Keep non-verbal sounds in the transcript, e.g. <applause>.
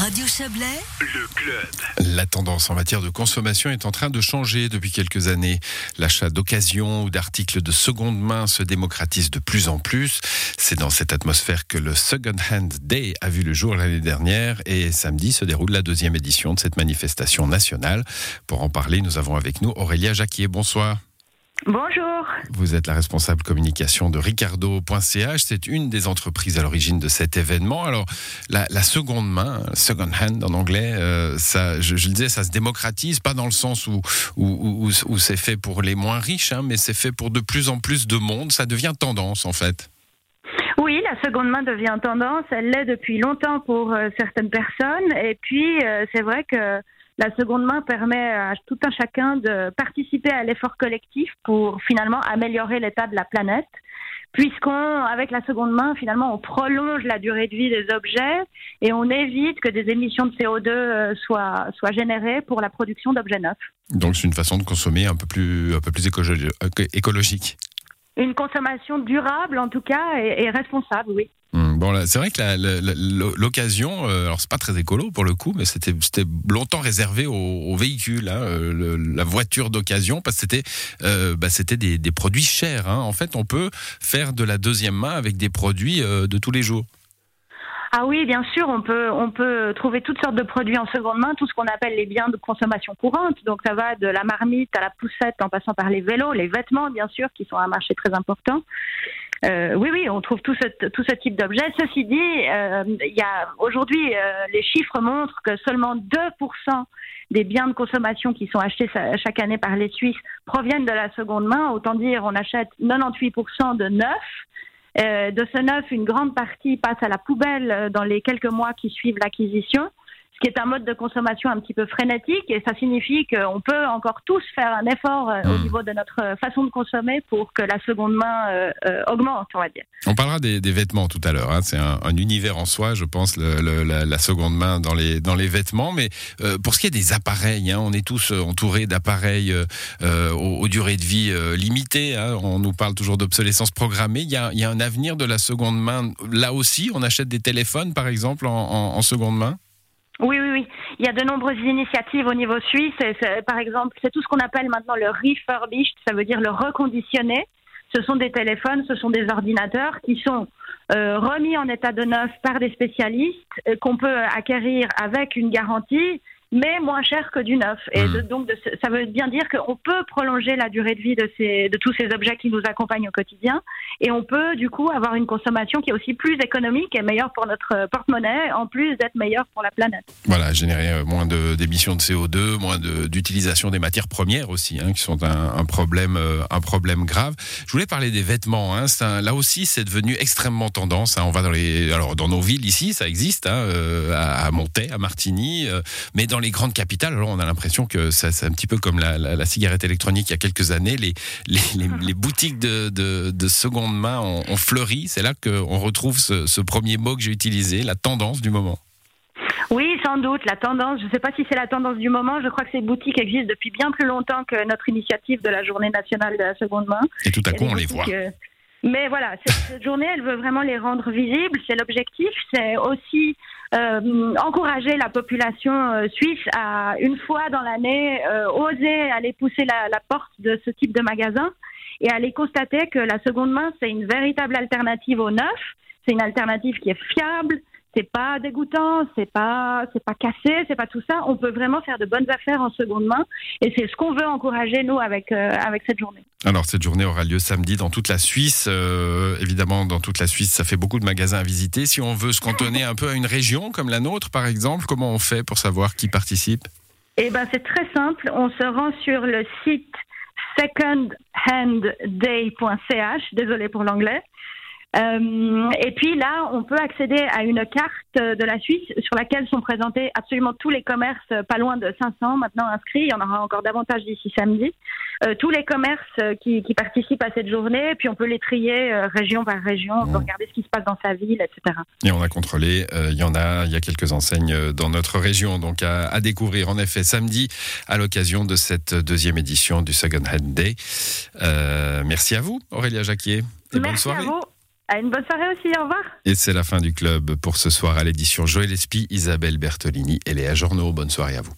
Radio Chablais, le club. La tendance en matière de consommation est en train de changer depuis quelques années. L'achat d'occasion ou d'articles de seconde main se démocratise de plus en plus. C'est dans cette atmosphère que le Second Hand Day a vu le jour l'année dernière et samedi se déroule la deuxième édition de cette manifestation nationale. Pour en parler, nous avons avec nous Aurélia Jacquier. Bonsoir. Bonjour. Vous êtes la responsable communication de Ricardo.ch. C'est une des entreprises à l'origine de cet événement. Alors, la, seconde main, second hand en anglais, euh, ça, je, le disais, ça se démocratise, pas dans le sens où, où, où, c'est fait pour les moins riches, hein, mais c'est fait pour de plus en plus de monde. Ça devient tendance, en fait. Oui, la seconde main devient tendance. Elle l'est depuis longtemps pour euh, certaines personnes. Et puis, euh, c'est vrai que la seconde main permet à tout un chacun de participer à l'effort collectif pour finalement améliorer l'état de la planète puisqu'on, avec la seconde main, finalement, on prolonge la durée de vie des objets et on évite que des émissions de CO2 euh, soient, soient générées pour la production d'objets neufs. Donc c'est une façon de consommer un peu plus, un peu plus écologique. Une consommation durable, en tout cas, et responsable, oui. Hmm, bon, c'est vrai que l'occasion, euh, alors c'est pas très écolo pour le coup, mais c'était longtemps réservé aux, véhicules, hein, euh, la voiture d'occasion, parce que c'était euh, bah, des, produits chers. Hein. En fait, on peut faire de la deuxième main avec des produits de tous les jours. Ah oui, bien sûr, on peut trouver toutes sortes de produits en seconde main, tout ce qu'on appelle les biens de consommation courante. Donc ça va de la marmite à la poussette en passant par les vélos, les vêtements, bien sûr, qui sont un marché très important. Euh, oui, oui, on trouve tout ce, tout ce type d'objets. Ceci dit, euh, y a aujourd'hui, euh, les chiffres montrent que seulement 2% des biens de consommation qui sont achetés chaque année par les Suisses proviennent de la seconde main. Autant dire, on achète 98% de neuf. Euh, de ce neuf, une grande partie passe à la poubelle dans les quelques mois qui suivent l'acquisition qui est un mode de consommation un petit peu frénétique et ça signifie qu'on peut encore tous faire un effort euh, au hmm. niveau de notre façon de consommer pour que la seconde main euh, euh, augmente, on va dire. On parlera des, vêtements tout à l'heure. Hein. C'est un, univers en soi, je pense, la, seconde main dans les dans les vêtements. Mais pour ce qui est des appareils, hein, on est tous entourés d'appareils aux, durées de vie limitées. Hein. On nous parle toujours d'obsolescence programmée. Il y, a, il y, a, un avenir de la seconde main. Là aussi, on achète des téléphones, par exemple, en seconde main? Oui, oui, oui. Il y a de nombreuses initiatives au niveau suisse. par exemple, c'est tout ce qu'on appelle maintenant le refurbished, ça veut dire le reconditionné. Ce sont des téléphones, ce sont des ordinateurs qui sont euh, remis en état de neuf par des spécialistes, euh, qu'on peut acquérir avec une garantie mais moins cher que du neuf. Et hmm. donc, ça veut bien dire qu'on peut prolonger la durée de vie de, ces, de tous ces objets qui nous accompagnent au quotidien. Et on peut, du coup, avoir une consommation qui est aussi plus économique et meilleure pour notre porte-monnaie, en plus d'être meilleure pour la planète. Voilà, générer euh, moins d'émissions de, CO2, moins d'utilisation des matières premières aussi, hein, qui sont un, un, problème, euh, un problème grave. Je voulais parler des vêtements. Hein, là aussi, c'est devenu extrêmement tendance. Hein. On va dans les, alors dans nos villes ici, ça existe, euh, à, à Montaix, à Martigny, mais dans les grandes capitales, alors on a l'impression que c'est un petit peu comme la, cigarette électronique il y a quelques années. Les, les, <laughs> boutiques de, seconde main ont, fleuri. C'est là qu'on retrouve ce, premier mot que j'ai utilisé, la tendance du moment. Oui, sans doute, la tendance. Je ne sais pas si c'est la tendance du moment. Je crois que ces boutiques existent depuis bien plus longtemps que notre initiative de la Journée nationale de la seconde main. Et tout à coup, on les voit. Euh, mais voilà, cette, journée, elle veut vraiment les rendre visibles. C'est l'objectif. C'est aussi euh, encourager la population euh, suisse à, une fois dans l'année, euh, oser aller pousser la, la, porte de ce type de magasin et aller constater que la seconde main, c'est une véritable alternative au neuf. C'est une alternative qui est fiable, c'est pas dégoûtant, c'est pas c'est pas cassé, c'est pas tout ça. On peut vraiment faire de bonnes affaires en seconde main et c'est ce qu'on veut encourager nous avec euh, avec cette journée. Alors cette journée aura lieu samedi dans toute la Suisse. Euh, évidemment, dans toute la Suisse, ça fait beaucoup de magasins à visiter. Si on veut se cantonner un peu à une région comme la nôtre, par exemple, comment on fait pour savoir qui participe? Eh ben, c'est très simple. On se rend sur le site secondhandday.ch. Désolé pour l'anglais. Euh, et puis là, on peut accéder à une carte de la Suisse sur laquelle sont présentés absolument tous les commerces, pas loin de 500 maintenant inscrits. Il y en aura encore davantage d'ici samedi. Euh, tous les commerces qui, qui, participent à cette journée, puis on peut les trier euh, région par région, on peut regarder ce qui se passe dans sa ville, etc. Et on a contrôlé, euh, il y en a, il y a quelques enseignes dans notre région, donc à, à découvrir en effet samedi à l'occasion de cette deuxième édition du Second Hand Day. merci à vous, Aurélia Jacquier. Et merci bonne soirée. À vous. À une bonne soirée aussi, au revoir. Et c'est la fin du club pour ce soir à l'édition Joël Espy, Isabelle Bertolini et Léa Journeau. Bonne soirée à vous.